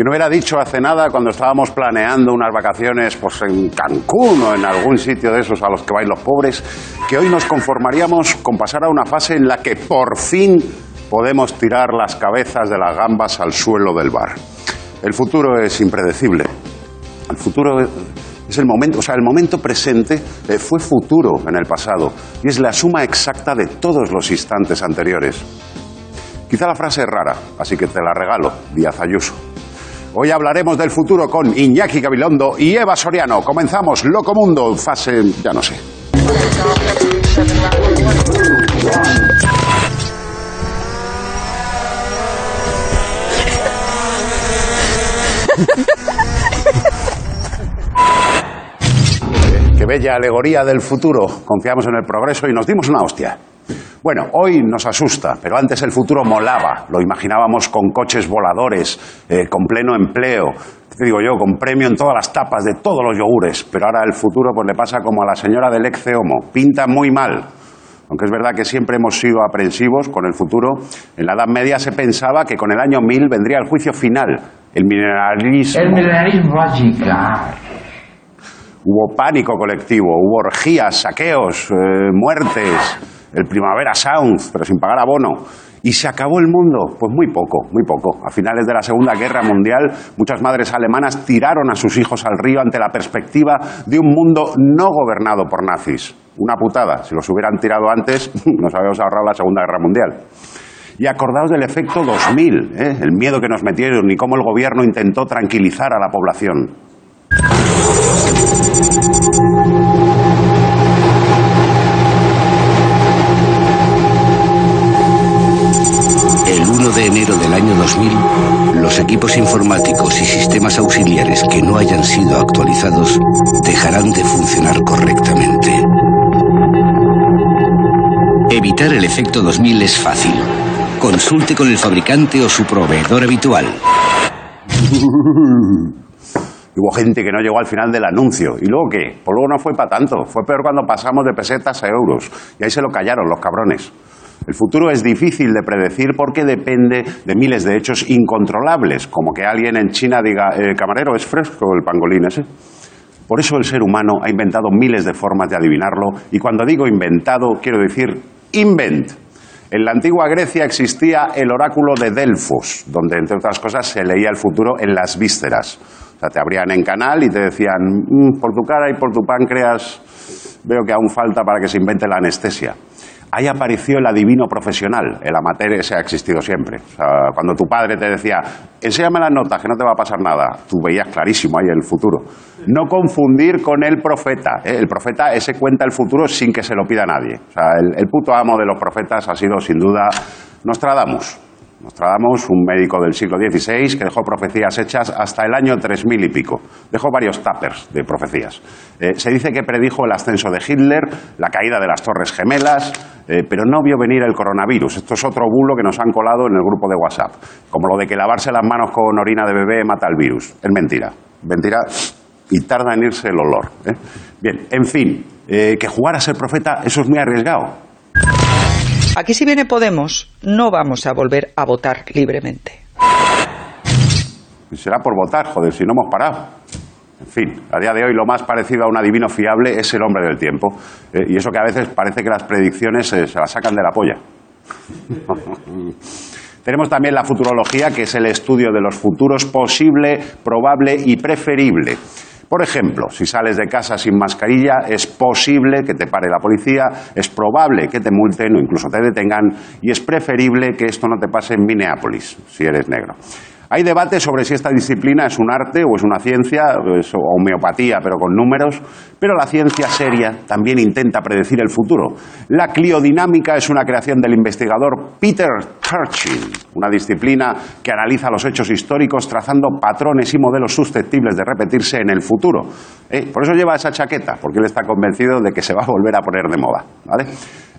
Que no hubiera dicho hace nada cuando estábamos planeando unas vacaciones pues, en Cancún o en algún sitio de esos a los que vais los pobres, que hoy nos conformaríamos con pasar a una fase en la que por fin podemos tirar las cabezas de las gambas al suelo del bar. El futuro es impredecible. El futuro es el momento, o sea, el momento presente eh, fue futuro en el pasado y es la suma exacta de todos los instantes anteriores. Quizá la frase es rara, así que te la regalo, Díaz Ayuso. Hoy hablaremos del futuro con Iñaki Gabilondo y Eva Soriano. Comenzamos Loco Mundo, fase, ya no sé. Qué bella alegoría del futuro. Confiamos en el progreso y nos dimos una hostia. Bueno, hoy nos asusta, pero antes el futuro molaba. Lo imaginábamos con coches voladores, eh, con pleno empleo, te digo yo, con premio en todas las tapas de todos los yogures. Pero ahora el futuro pues le pasa como a la señora del ex Homo. Pinta muy mal. Aunque es verdad que siempre hemos sido aprensivos con el futuro, en la Edad Media se pensaba que con el año 1000 vendría el juicio final, el mineralismo. El mineralismo radical. Hubo pánico colectivo, hubo orgías, saqueos, eh, muertes, el Primavera Sound, pero sin pagar abono. ¿Y se acabó el mundo? Pues muy poco, muy poco. A finales de la Segunda Guerra Mundial, muchas madres alemanas tiraron a sus hijos al río ante la perspectiva de un mundo no gobernado por nazis. Una putada. Si los hubieran tirado antes, nos habíamos ahorrado la Segunda Guerra Mundial. Y acordaos del efecto 2000, ¿eh? el miedo que nos metieron y cómo el gobierno intentó tranquilizar a la población. 2000, los equipos informáticos y sistemas auxiliares que no hayan sido actualizados dejarán de funcionar correctamente. Evitar el efecto 2000 es fácil. Consulte con el fabricante o su proveedor habitual. Hubo gente que no llegó al final del anuncio. ¿Y luego qué? Pues luego no fue para tanto. Fue peor cuando pasamos de pesetas a euros. Y ahí se lo callaron los cabrones. El futuro es difícil de predecir porque depende de miles de hechos incontrolables, como que alguien en China diga, eh, camarero, es fresco el pangolín ese. Por eso el ser humano ha inventado miles de formas de adivinarlo, y cuando digo inventado, quiero decir invent. En la antigua Grecia existía el oráculo de Delfos, donde, entre otras cosas, se leía el futuro en las vísceras. O sea, te abrían en canal y te decían, "Mm, por tu cara y por tu páncreas, veo que aún falta para que se invente la anestesia. Ahí apareció el adivino profesional. El amateur ese ha existido siempre. O sea, cuando tu padre te decía, enséñame las notas, que no te va a pasar nada, tú veías clarísimo ahí el futuro. No confundir con el profeta. ¿eh? El profeta ese cuenta el futuro sin que se lo pida nadie. O sea, el, puto amo de los profetas ha sido sin duda Nostradamus. Nostradamus, un médico del siglo XVI que dejó profecías hechas hasta el año 3000 y pico. Dejó varios tuppers de profecías. Eh, se dice que predijo el ascenso de Hitler, la caída de las Torres Gemelas, eh, pero no vio venir el coronavirus. Esto es otro bulo que nos han colado en el grupo de WhatsApp. Como lo de que lavarse las manos con orina de bebé mata el virus. Es mentira. Mentira y tarda en irse el olor. ¿eh? Bien, en fin, eh, que jugar a ser profeta, eso es muy arriesgado. Aquí si viene Podemos, no vamos a volver a votar libremente. Y será por votar, joder, si no hemos parado. En fin, a día de hoy lo más parecido a un adivino fiable es el hombre del tiempo. Eh, y eso que a veces parece que las predicciones eh, se las sacan de la polla. Tenemos también la futurología, que es el estudio de los futuros posible, probable y preferible. Por ejemplo, si sales de casa sin mascarilla, es posible que te pare la policía, es probable que te multen o incluso te detengan y es preferible que esto no te pase en Minneapolis, si eres negro. Hay debate sobre si esta disciplina es un arte o es una ciencia, es homeopatía, pero con números, pero la ciencia seria también intenta predecir el futuro. La cliodinámica es una creación del investigador Peter Turchin, una disciplina que analiza los hechos históricos trazando patrones y modelos susceptibles de repetirse en el futuro. Eh, por eso lleva esa chaqueta, porque él está convencido de que se va a volver a poner de moda. ¿vale?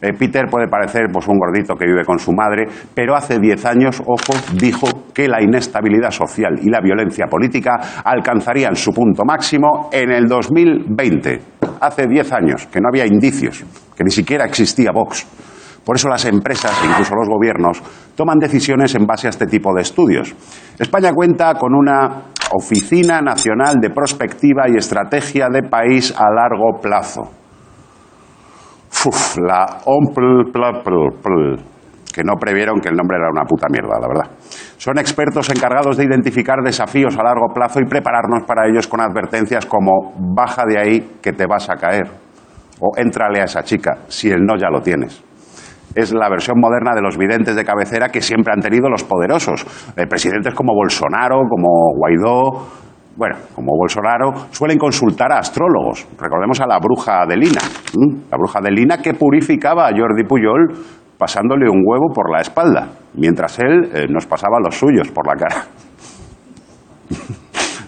Eh, Peter puede parecer pues, un gordito que vive con su madre, pero hace diez años, ojo, dijo que la inestabilidad social y la violencia política alcanzarían su punto máximo en el 2020. Hace diez años, que no había indicios, que ni siquiera existía Vox. Por eso las empresas, incluso los gobiernos, toman decisiones en base a este tipo de estudios. España cuenta con una Oficina Nacional de Prospectiva y Estrategia de País a Largo Plazo Uf, la OMPL, que no previeron que el nombre era una puta mierda, la verdad. Son expertos encargados de identificar desafíos a largo plazo y prepararnos para ellos con advertencias como baja de ahí que te vas a caer o éntrale a esa chica si el no ya lo tienes. Es la versión moderna de los videntes de cabecera que siempre han tenido los poderosos. Eh, presidentes como Bolsonaro, como Guaidó, bueno, como Bolsonaro, suelen consultar a astrólogos. Recordemos a la bruja de Lina, la bruja de Lina que purificaba a Jordi Puyol pasándole un huevo por la espalda, mientras él eh, nos pasaba los suyos por la cara.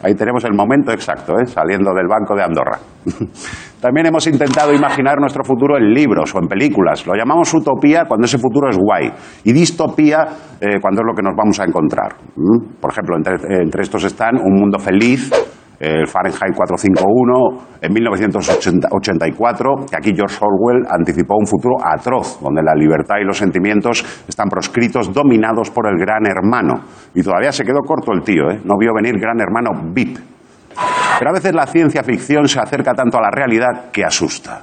Ahí tenemos el momento exacto, ¿eh? saliendo del Banco de Andorra. También hemos intentado imaginar nuestro futuro en libros o en películas. Lo llamamos utopía cuando ese futuro es guay y distopía eh, cuando es lo que nos vamos a encontrar. Por ejemplo, entre estos están Un mundo feliz, el Fahrenheit 451, en 1984, que aquí George Orwell anticipó un futuro atroz, donde la libertad y los sentimientos están proscritos, dominados por el gran hermano. Y todavía se quedó corto el tío, ¿eh? no vio venir gran hermano VIP. Pero a veces la ciencia ficción se acerca tanto a la realidad que asusta.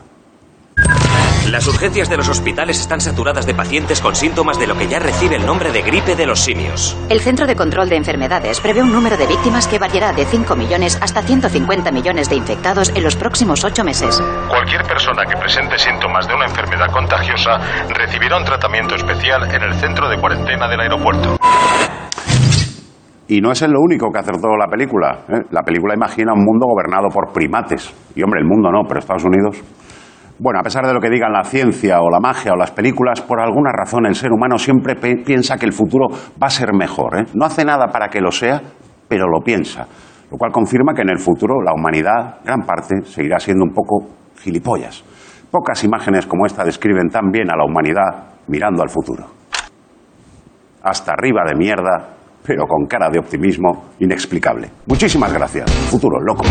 Las urgencias de los hospitales están saturadas de pacientes con síntomas de lo que ya recibe el nombre de gripe de los simios. El Centro de Control de Enfermedades prevé un número de víctimas que variará de 5 millones hasta 150 millones de infectados en los próximos 8 meses. Cualquier persona que presente síntomas de una enfermedad contagiosa recibirá un tratamiento especial en el centro de cuarentena del aeropuerto. Y no es lo único que acertó la película. ¿eh? La película imagina un mundo gobernado por primates. Y hombre, el mundo no, pero Estados Unidos. Bueno, a pesar de lo que digan la ciencia o la magia o las películas, por alguna razón el ser humano siempre piensa que el futuro va a ser mejor. ¿eh? No hace nada para que lo sea, pero lo piensa. Lo cual confirma que en el futuro la humanidad, gran parte, seguirá siendo un poco gilipollas. Pocas imágenes como esta describen tan bien a la humanidad mirando al futuro. Hasta arriba de mierda, pero con cara de optimismo inexplicable. Muchísimas gracias. Futuro, loco.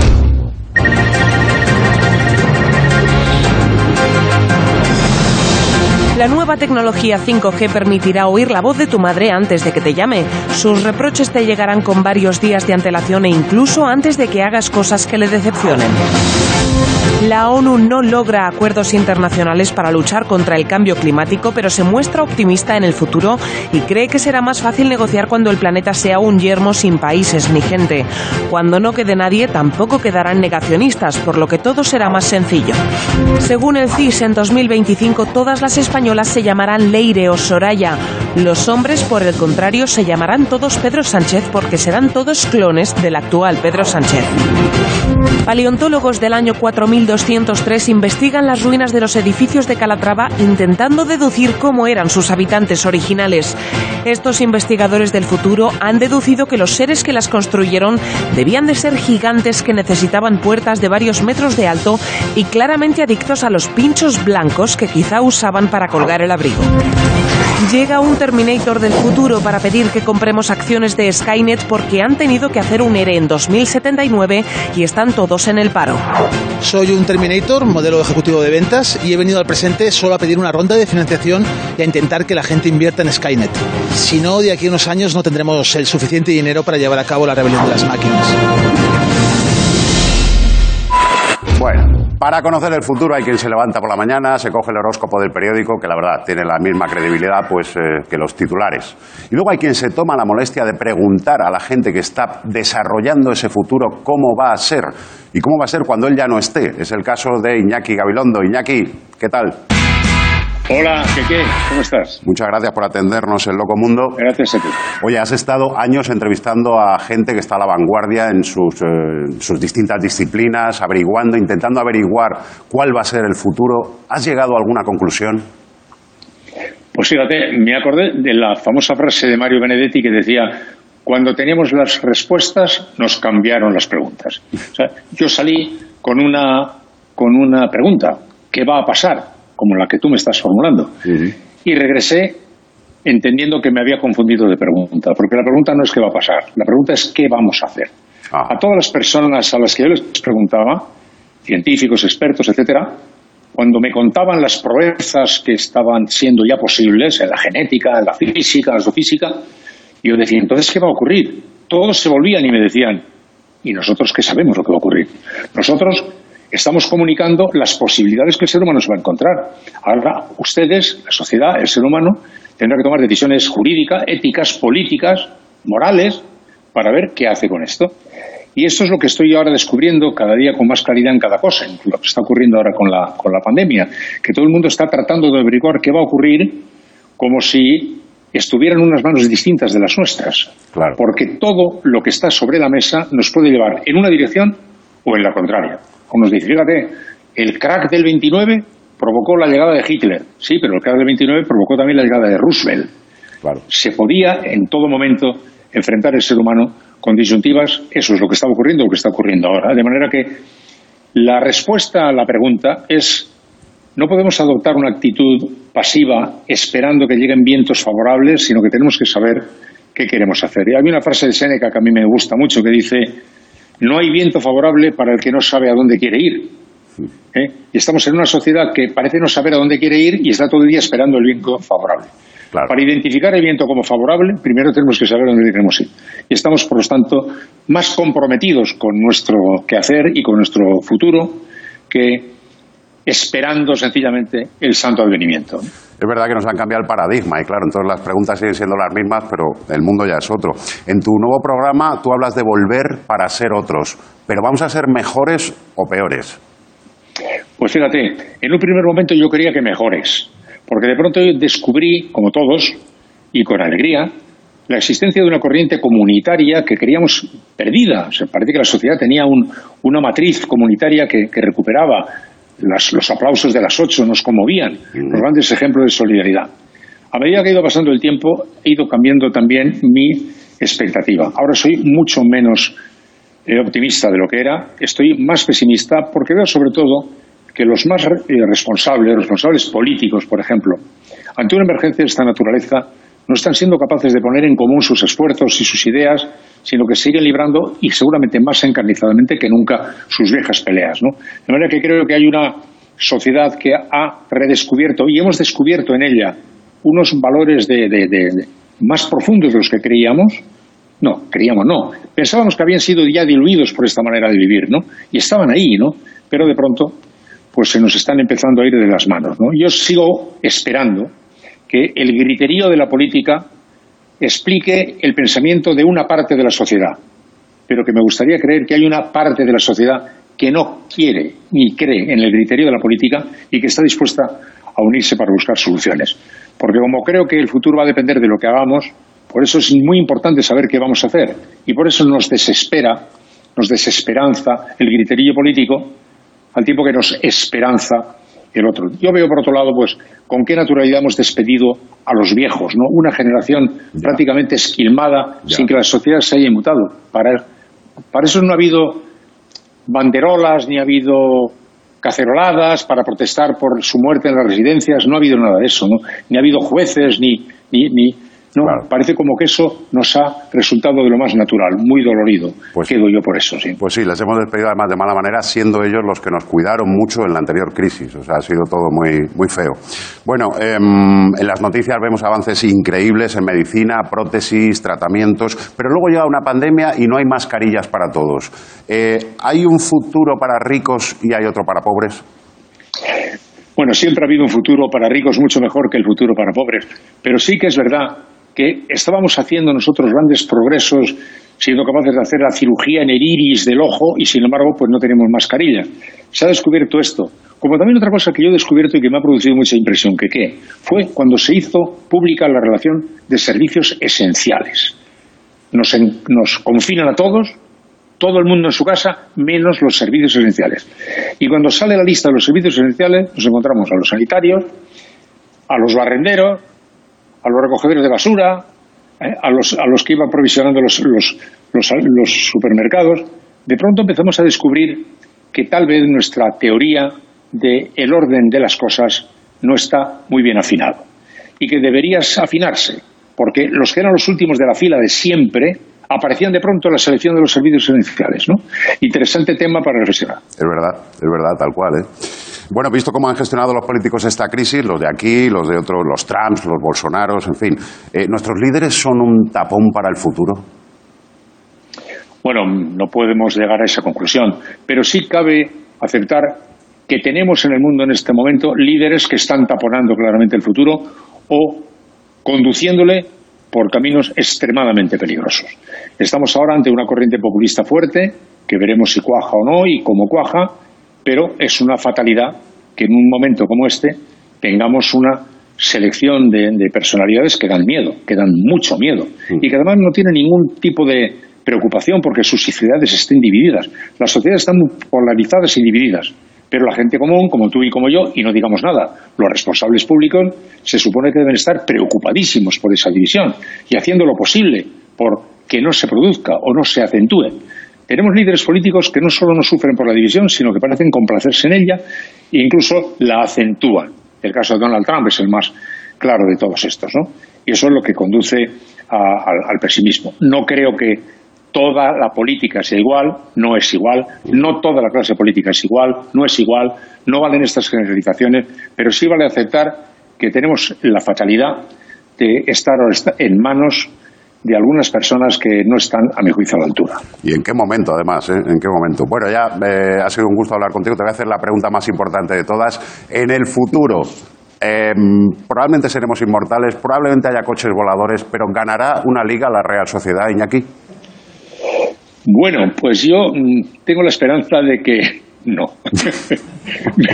La nueva tecnología 5G permitirá oír la voz de tu madre antes de que te llame. Sus reproches te llegarán con varios días de antelación e incluso antes de que hagas cosas que le decepcionen. La ONU no logra acuerdos internacionales para luchar contra el cambio climático, pero se muestra optimista en el futuro y cree que será más fácil negociar cuando el planeta sea un yermo sin países ni gente. Cuando no quede nadie, tampoco quedarán negacionistas, por lo que todo será más sencillo. Según el CIS, en 2025 todas las españolas se llamarán Leire o Soraya. Los hombres, por el contrario, se llamarán todos Pedro Sánchez porque serán todos clones del actual Pedro Sánchez. Paleontólogos del año 4203 investigan las ruinas de los edificios de Calatrava intentando deducir cómo eran sus habitantes originales. Estos investigadores del futuro han deducido que los seres que las construyeron debían de ser gigantes que necesitaban puertas de varios metros de alto y claramente adictos a los pinchos blancos que quizá usaban para colgar el abrigo. Llega un Terminator del futuro para pedir que compremos acciones de Skynet porque han tenido que hacer un ERE en 2079 y están todos en el paro. Soy un Terminator, modelo ejecutivo de ventas, y he venido al presente solo a pedir una ronda de financiación y a intentar que la gente invierta en Skynet. Si no, de aquí a unos años no tendremos el suficiente dinero para llevar a cabo la rebelión de las máquinas. Para conocer el futuro hay quien se levanta por la mañana, se coge el horóscopo del periódico, que la verdad tiene la misma credibilidad pues, eh, que los titulares. Y luego hay quien se toma la molestia de preguntar a la gente que está desarrollando ese futuro cómo va a ser y cómo va a ser cuando él ya no esté. Es el caso de Iñaki Gabilondo. Iñaki, ¿qué tal? Hola, ¿qué qué? ¿Cómo estás? Muchas gracias por atendernos en Loco Mundo. Gracias a ti. Oye, has estado años entrevistando a gente que está a la vanguardia en sus, eh, sus distintas disciplinas, averiguando, intentando averiguar cuál va a ser el futuro. ¿Has llegado a alguna conclusión? Pues fíjate, me acordé de la famosa frase de Mario Benedetti que decía, cuando teníamos las respuestas, nos cambiaron las preguntas. O sea, yo salí con una, con una pregunta, ¿qué va a pasar? Como la que tú me estás formulando. Y regresé entendiendo que me había confundido de pregunta, porque la pregunta no es qué va a pasar, la pregunta es qué vamos a hacer. A todas las personas a las que yo les preguntaba, científicos, expertos, etcétera, cuando me contaban las proezas que estaban siendo ya posibles en la genética, en la física, en la astrofísica, yo decía, entonces, ¿qué va a ocurrir? Todos se volvían y me decían, ¿y nosotros qué sabemos lo que va a ocurrir? Nosotros estamos comunicando las posibilidades que el ser humano se va a encontrar. Ahora, ustedes, la sociedad, el ser humano, tendrá que tomar decisiones jurídicas, éticas, políticas, morales, para ver qué hace con esto. Y esto es lo que estoy ahora descubriendo cada día con más claridad en cada cosa, lo que está ocurriendo ahora con la, con la pandemia, que todo el mundo está tratando de averiguar qué va a ocurrir como si estuvieran unas manos distintas de las nuestras. Porque todo lo que está sobre la mesa nos puede llevar en una dirección o en la contraria. Como nos dice, fíjate, el crack del 29 provocó la llegada de Hitler. Sí, pero el crack del 29 provocó también la llegada de Roosevelt. Se podía en todo momento enfrentar el ser humano con disyuntivas. Eso es lo que está ocurriendo, lo que está ocurriendo ahora. De manera que la respuesta a la pregunta es no podemos adoptar una actitud pasiva esperando que lleguen vientos favorables, sino que tenemos que saber qué queremos hacer. Y hay una frase de Séneca que a mí me gusta mucho que dice, no hay viento favorable para el que no sabe a dónde quiere ir. ¿Eh? Y estamos en una sociedad que parece no saber a dónde quiere ir y está todo el día esperando el viento favorable. Para identificar el viento como favorable, primero tenemos que saber a dónde queremos ir. Y estamos, por lo tanto, más comprometidos con nuestro quehacer y con nuestro futuro que esperando sencillamente el santo advenimiento. Es verdad que nos han cambiado el paradigma y claro, entonces las preguntas siguen siendo las mismas, pero el mundo ya es otro. En tu nuevo programa tú hablas de volver para ser otros, pero ¿vamos a ser mejores o peores? Pues fíjate, en un primer momento yo quería que mejores, porque de pronto descubrí, como todos, y con alegría, la existencia de una corriente comunitaria que creíamos perdida. O parece que la sociedad tenía una matriz comunitaria que recuperaba los aplausos de las ocho nos conmovían, los grandes ejemplos de solidaridad. A medida que ha ido pasando el tiempo, he ido cambiando también mi expectativa. Ahora soy mucho menos eh, optimista de lo que era, estoy más pesimista porque veo sobre todo que los más eh, responsables, responsables políticos, por ejemplo, ante una emergencia de esta naturaleza, no están siendo capaces de poner en común sus esfuerzos y sus ideas, sino que siguen librando, y seguramente más encarnizadamente que nunca, sus viejas peleas. ¿no? De manera que creo que hay una sociedad que ha redescubierto, y hemos descubierto en ella, unos valores de, más profundos de los que creíamos. No, creíamos no. Pensábamos que habían sido ya diluidos por esta manera de vivir, ¿no? Y estaban ahí, ¿no? Pero de pronto, pues se nos están empezando a ir de las manos, ¿no? Yo sigo esperando que el griterío de la política explique el pensamiento de una parte de la sociedad, pero que me gustaría creer que hay una parte de la sociedad que no quiere ni cree en el griterío de la política y que está dispuesta a unirse para buscar soluciones. Porque como creo que el futuro va a depender de lo que hagamos, por eso es muy importante saber qué vamos a hacer. Y por eso nos desespera, nos desesperanza el griterío político, al tiempo que nos esperanza el otro. Yo veo, por otro lado, pues con qué naturalidad hemos despedido a los viejos, ¿no? Una generación prácticamente esquilmada sin que la sociedad se haya inmutado. Para, para eso no ha habido banderolas, ni ha habido caceroladas para protestar por su muerte en las residencias, no ha habido nada de eso, ¿no? Ni ha habido jueces, ni, ni, ni no, parece como que eso nos ha resultado de lo más natural, muy dolorido. Pues, Quedo yo por eso, sí. Pues sí, les hemos despedido además de mala manera, siendo ellos los que nos cuidaron mucho en la anterior crisis. O sea, ha sido todo muy, muy feo. Bueno, em, en las noticias vemos avances increíbles en medicina, prótesis, tratamientos, pero luego llega una pandemia y no hay mascarillas para todos. Eh, ¿Hay un futuro para ricos y hay otro para pobres? Bueno, siempre ha habido un futuro para ricos mucho mejor que el futuro para pobres, pero sí que es verdad que estábamos haciendo nosotros grandes progresos, siendo capaces de hacer la cirugía en el iris del ojo y sin embargo pues no tenemos mascarilla. Se ha descubierto esto. Como también otra cosa que yo he descubierto y que me ha producido mucha impresión, que qué, fue cuando se hizo pública la relación de servicios esenciales. Nos, en- nos confinan a todos, todo el mundo en su casa, menos los servicios esenciales. Y cuando sale la lista de los servicios esenciales, nos encontramos a los sanitarios, a los barrenderos, a los recogedores de basura, eh, a, los, a los que iban provisionando los, los, los- los supermercados. De pronto empezamos a descubrir que tal vez nuestra teoría del el orden de las cosas no está muy bien afinado y que deberías afinarse, porque los que eran los últimos de la fila de siempre aparecían de pronto en la selección de los servicios esenciales. ¿no? Interesante tema para reflexionar. Es verdad, es verdad, tal cual, ¿eh? Bueno, visto cómo han gestionado los políticos esta crisis, los de aquí, los de otros, los Trumps, los Bolsonaros, en fin, eh, ¿nuestros líderes son un tapón para el futuro? Bueno, no podemos llegar a esa conclusión, pero sí cabe aceptar que tenemos en el mundo en este momento líderes que están taponando claramente el futuro o conduciéndole por caminos extremadamente peligrosos. Estamos ahora ante una corriente populista fuerte, que veremos si cuaja o no y cómo cuaja, pero es una fatalidad que en un momento como este tengamos una selección de, de personalidades que dan miedo, que dan mucho miedo, y que además no tienen ningún tipo de preocupación porque sus sociedades estén divididas. Las sociedades están muy polarizadas y divididas, pero la gente común, como tú y como yo, y no digamos nada, los responsables públicos se supone que deben estar preocupadísimos por esa división y haciendo lo posible por que no se produzca o no se acentúe. Tenemos líderes políticos que no solo no sufren por la división, sino que parecen complacerse en ella e incluso la acentúan. El caso de Donald Trump es el más claro de todos estos, ¿no? Y eso es lo que conduce al, al pesimismo. No creo que toda la política sea igual, no es igual, no toda la clase política es igual, no es igual, no valen estas generalizaciones, pero sí vale aceptar que tenemos la fatalidad de estar en manos de algunas personas que no están, a mi juicio, a la altura. ¿Y en qué momento, además? eh? ¿En qué momento? Bueno, ya eh, ha sido un gusto hablar contigo. Te voy a hacer la pregunta más importante de todas. En el futuro, eh, probablemente seremos inmortales, probablemente haya coches voladores, pero ¿ganará una liga la Real Sociedad, Iñaki? Bueno, pues yo mm, tengo la esperanza de que no. me,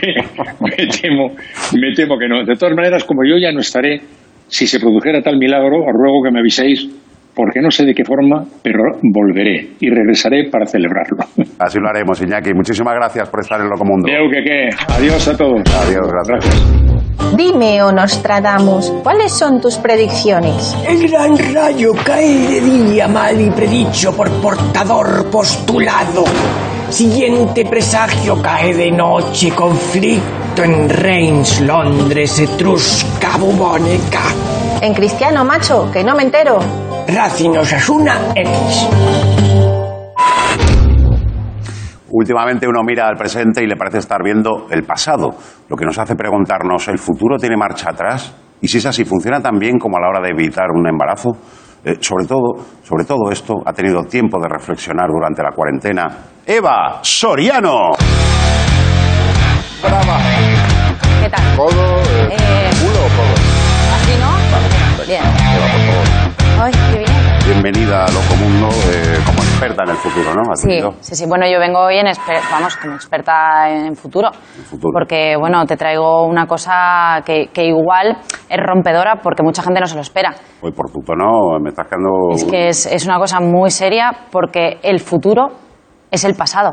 me temo, me temo que no. De todas maneras, como yo ya no estaré, si se produjera tal milagro, os ruego que me aviséis, porque no sé de qué forma, pero volveré y regresaré para celebrarlo. Así lo haremos, Iñaki. Muchísimas gracias por estar en Locomundo. Veo que qué. Adiós a todos. Adiós, gracias. Dime, oh Nostradamus, ¿cuáles son tus predicciones? El gran rayo cae de día mal y predicho por portador postulado. Siguiente presagio cae de noche, conflicto en Reims, Londres, Etrusca, Bubónica. En cristiano, macho, que no me entero. Racing Osasuna X. Últimamente uno mira al presente y le parece estar viendo el pasado, lo que nos hace preguntarnos, ¿el futuro tiene marcha atrás? Y si es así, ¿funciona tan bien como a la hora de evitar un embarazo? Eh, sobre, todo, sobre todo esto ha tenido tiempo de reflexionar durante la cuarentena. Eva Soriano. Brava. ¿Qué tal? ¿Codo, eh, Eh, culo o codo? ¿Así no? Bien. Qué bien. Bienvenida a Locomundo eh, como experta en el futuro, ¿no? ¿Has Sí, venido? sí, sí. Bueno, yo vengo hoy en exper- vamos, como experta en futuro. futuro. Porque, bueno, te traigo una cosa que, que igual es rompedora porque mucha gente no se lo espera. Hoy por tu tono me estás quedando... Es que es, es una cosa muy seria porque el futuro es el pasado.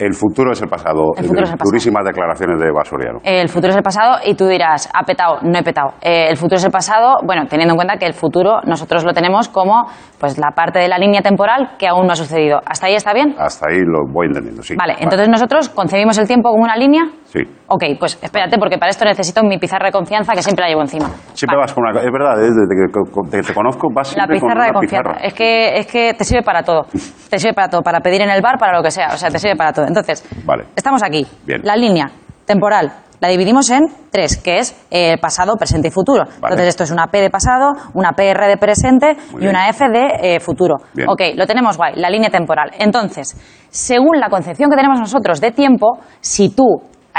El futuro es el pasado. El futuro es el pasado. Durísimas declaraciones de Eva Soriano. El futuro es el pasado y tú dirás, ha petado, no he petado. Eh, el futuro es el pasado, bueno, teniendo en cuenta que el futuro nosotros lo tenemos como pues la parte de la línea temporal que aún no ha sucedido. ¿Hasta ahí está bien? Hasta ahí lo voy entendiendo, sí. Vale, entonces nosotros concebimos el tiempo como una línea. Sí. Ok, pues espérate, porque para esto necesito mi pizarra de confianza que siempre la llevo encima. Siempre vas con una... Es verdad, desde que te, conozco vas La siempre con pizarra de confianza. pizarra. Es que, es que te sirve para todo. Te sirve para todo, para pedir en el bar, para lo que sea. O sea, te sirve para todo. Entonces, Vale. estamos aquí. Bien. La línea temporal la dividimos en tres, que es eh, pasado, presente y futuro. Entonces, esto es una P de pasado, una PR de presente y una F de eh, futuro. Bien. Ok, lo tenemos guay, la línea temporal. Entonces, según la concepción que tenemos nosotros de tiempo, si tú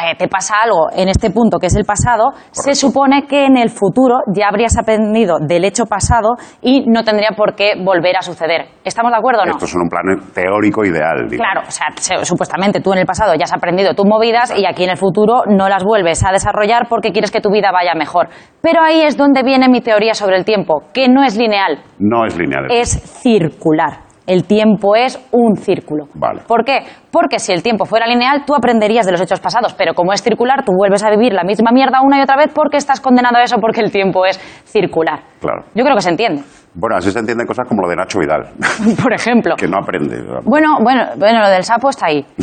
eh, te pasa algo en este punto que es el pasado, se supone que en el futuro ya habrías aprendido del hecho pasado y no tendría por qué volver a suceder. ¿Estamos de acuerdo o no? Esto es un plano teórico ideal. digamos. Claro, o sea, se- supuestamente tú en el pasado ya has aprendido tus movidas y aquí en el futuro no las vuelves a desarrollar porque quieres que tu vida vaya mejor. Pero ahí es donde viene mi teoría sobre el tiempo, que no es lineal, No es lineal. es circular. El tiempo es un círculo. Vale. ¿Por qué? Porque si el tiempo fuera lineal, tú aprenderías de los hechos pasados, pero como es circular, tú vuelves a vivir la misma mierda una y otra vez porque estás condenado a eso porque el tiempo es circular. Claro. Yo creo que se entiende. Bueno, así se entienden cosas como lo de Nacho Vidal, Por ejemplo. que no aprende. Bueno, bueno, bueno, lo del sapo está ahí.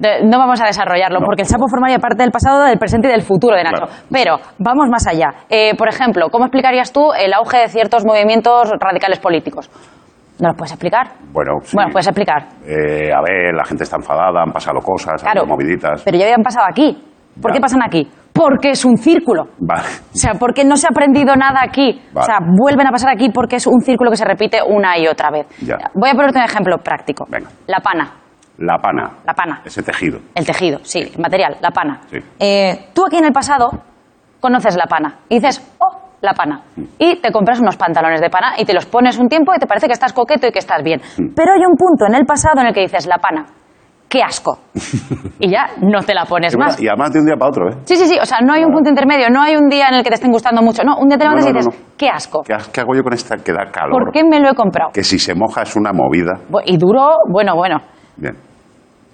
De- no vamos a desarrollarlo, porque el sapo formaría parte del pasado, del presente y del futuro de Nacho. Claro. Pero vamos más allá. Eh, por ejemplo, ¿cómo explicarías tú el auge de ciertos movimientos radicales políticos? ¿No los puedes explicar? Bueno, sí. Bueno, puedes explicar. Eh, a ver, la gente está enfadada, han pasado cosas, han Claro. habido moviditas. Pero ya habían pasado aquí. ¿Por Ya. qué pasan aquí? Porque es un círculo. Vale. O sea, porque no se ha aprendido nada aquí. O sea, vuelven a pasar aquí porque es un círculo que se repite una y otra vez. Ya. Voy a ponerte un ejemplo práctico. Venga. La pana. La pana. La pana. Ese tejido. El tejido, sí, el material, la pana. Sí. Eh, tú aquí en el pasado conoces la pana y dices, oh, la pana. Y te compras unos pantalones de pana y te los pones un tiempo y te parece que estás coqueto y que estás bien. Mm. Pero hay un punto en el pasado en el que dices, la pana, qué asco. y ya no te la pones Es más. Y además de un día para otro, ¿eh? Sí, sí, sí, o sea, no hay un punto intermedio, no hay un día en el que te estén gustando mucho. No, un día te No, levantas no, y no, dices, qué asco. ¿Qué, ha- qué hago yo con esta que da calor? ¿Por qué me lo he comprado? Que si se moja es una movida. Y duró, bueno, bueno. Bien.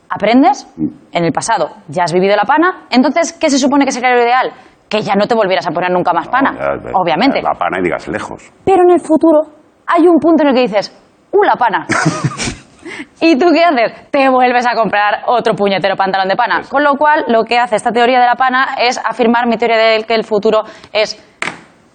aprendes Mm. en el pasado, ya has vivido la pana, entonces, ¿qué se supone que sería lo ideal? Que ya no te volvieras a poner nunca más pana, ya, obviamente. La pana y digas lejos. Pero en el futuro hay un punto en el que dices, ¡uh, la pana! ¿Y tú qué haces? Te vuelves a comprar otro puñetero pantalón de pana. Con lo cual, lo que hace esta teoría de la pana es afirmar mi teoría de que el futuro es...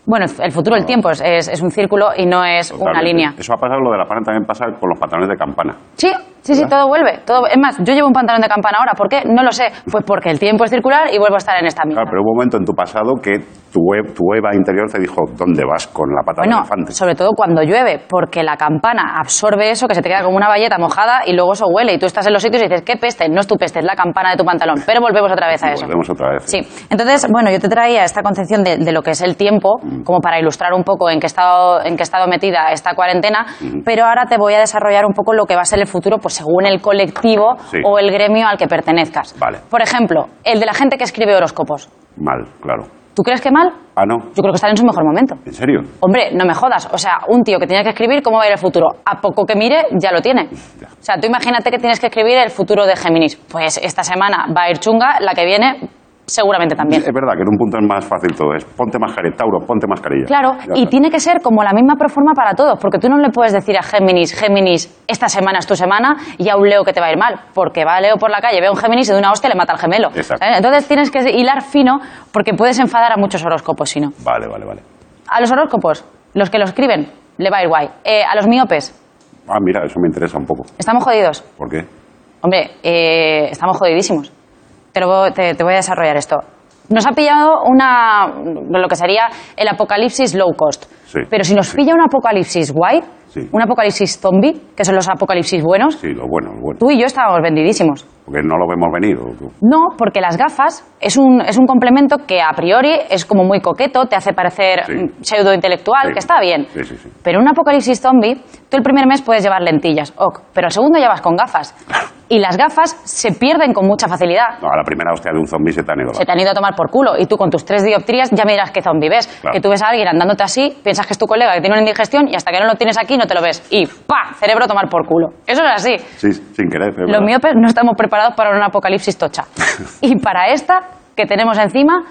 Bueno, el futuro, el tiempo, es, es- es un círculo y no es una línea. Eso ha pasado, lo de la pana también pasa con los pantalones de campana. Sí, sí, sí, todo vuelve. Todo, es más, yo llevo un pantalón de campana ahora. ¿Por qué? No lo sé. Pues porque el tiempo es circular y vuelvo a estar en esta mierda. Claro, pero hubo un momento en tu pasado que tu, web, tu Eva interior te dijo, ¿dónde vas con la pata Bueno, de elefante? sobre todo cuando llueve, porque la campana absorbe eso que se te queda como una valleta mojada y luego eso huele y tú estás en los sitios y dices, ¿qué peste? No es tu peste, es la campana de tu pantalón. Pero volvemos otra vez a eso. Volvemos otra vez. Sí, entonces, bueno, yo te traía esta concepción de, de lo que es el tiempo, Mm. como para ilustrar un poco en qué estado, en qué estado metida esta cuarentena, Mm. pero ahora te voy a desarrollar un poco lo que va a ser el futuro, pues según el colectivo Sí. o el gremio al que pertenezcas. Vale. Por ejemplo, el de la gente que escribe horóscopos. Mal, claro. ¿Tú crees que mal? Ah, no. Yo creo que están en su mejor momento. ¿En serio? Hombre, no me jodas. O sea, un tío que tiene que escribir cómo va a ir el futuro. A poco que mire, ya lo tiene. O sea, tú imagínate que tienes que escribir el futuro de Géminis. Pues esta semana va a ir chunga, la que viene seguramente también. Es verdad que en un punto es más fácil todo. Es ponte mascarilla, Tauro, ponte mascarilla. Claro, Ya y está. tiene que ser como la misma proforma para todos, porque tú no le puedes decir a Géminis, Géminis, esta semana es tu semana, y a un Leo que te va a ir mal, porque va Leo por la calle, ve a un Géminis y de una hostia le mata al gemelo. Exacto. Entonces tienes que hilar fino, porque puedes enfadar a muchos horóscopos si no. Vale, vale, vale. A los horóscopos, los que lo escriben, le va a ir guay. Eh, a los miopes, Ah, mira, eso me interesa un poco. estamos jodidos. ¿Por qué? Hombre, eh, estamos jodidísimos. Te, lo voy- te- te voy a desarrollar esto. Nos ha pillado una, lo que sería el apocalipsis low cost. Sí. Pero si nos pilla un apocalipsis guay, Sí. un apocalipsis zombie, que son los apocalipsis buenos, Sí, lo bueno, lo bueno. tú y yo estábamos vendidísimos. Porque no lo vemos venir. No, porque las gafas es un, es un complemento que a priori es como muy coqueto, te hace parecer Sí. mm, pseudo-intelectual, Sí. que está bien. Sí, sí, sí. Pero en un apocalipsis zombie, tú el primer mes puedes llevar lentillas, ok, pero el segundo ya vas con gafas. Y las gafas se pierden con mucha facilidad. No, a la primera hostia de un zombie se te han ido. Se te han ido a tomar por culo y tú con tus tres dioptrías ya me dirás qué zombie ves. Claro. Que tú ves a alguien andándote así, piensas que es tu colega que tiene una indigestión y hasta que no lo tienes aquí no te lo ves. Y ¡pa! Cerebro a tomar por culo. Eso es así. Sí, sin querer. Los miopes no estamos preparados para un apocalipsis tocha. y para esta que tenemos encima,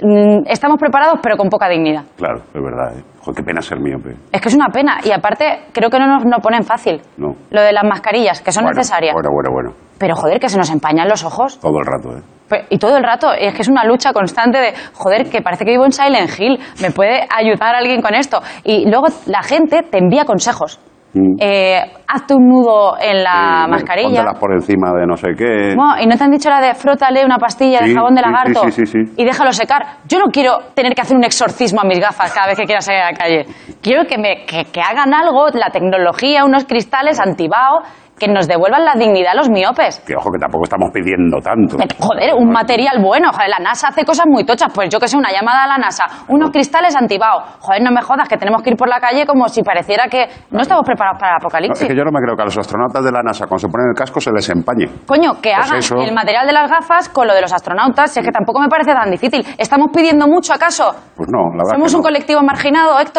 mm, estamos preparados pero con poca dignidad. Claro, es verdad. ¿eh? Joder, qué pena ser míope. Es que es una pena y aparte creo que no nos lo ponen fácil. No. Lo de las mascarillas, que son Bueno, necesarias. Bueno, bueno, bueno. Pero joder, que se nos empañan los ojos. Todo el rato, ¿eh? Pe- Y todo el rato, es que es una lucha constante de, joder, que parece que vivo en Silent Hill, ¿me puede ayudar alguien con esto? Y luego la gente te envía consejos. Mm. Eh, hazte un nudo en la Sí, mascarilla. Por encima de no sé qué. Y no te han dicho la de frótale una pastilla de jabón de lagarto sí, sí, sí, sí. y déjalo secar. Yo no quiero tener que hacer un exorcismo a mis gafas cada vez que quiera salir a la calle. Quiero que, me, que, que hagan algo, la tecnología, unos cristales antibao que nos devuelvan la dignidad a los miopes. Que ojo, que tampoco estamos pidiendo tanto. Eh, Joder, un material bueno. Joder, la NASA hace cosas muy tochas. Pues yo que sé, una llamada a la NASA, unos cristales antibao. Joder, no me jodas, que tenemos que ir por la calle como si pareciera que no estamos preparados para el No, apocalipsis. es que yo no me creo que a los astronautas de la NASA, cuando se ponen el casco, se les empañe. Coño, que Pues hagan eso. el material de las gafas con lo de los astronautas, si es que tampoco me parece tan difícil. ¿Estamos pidiendo mucho acaso? Pues no, la verdad. Somos que no. un colectivo marginado, Héctor.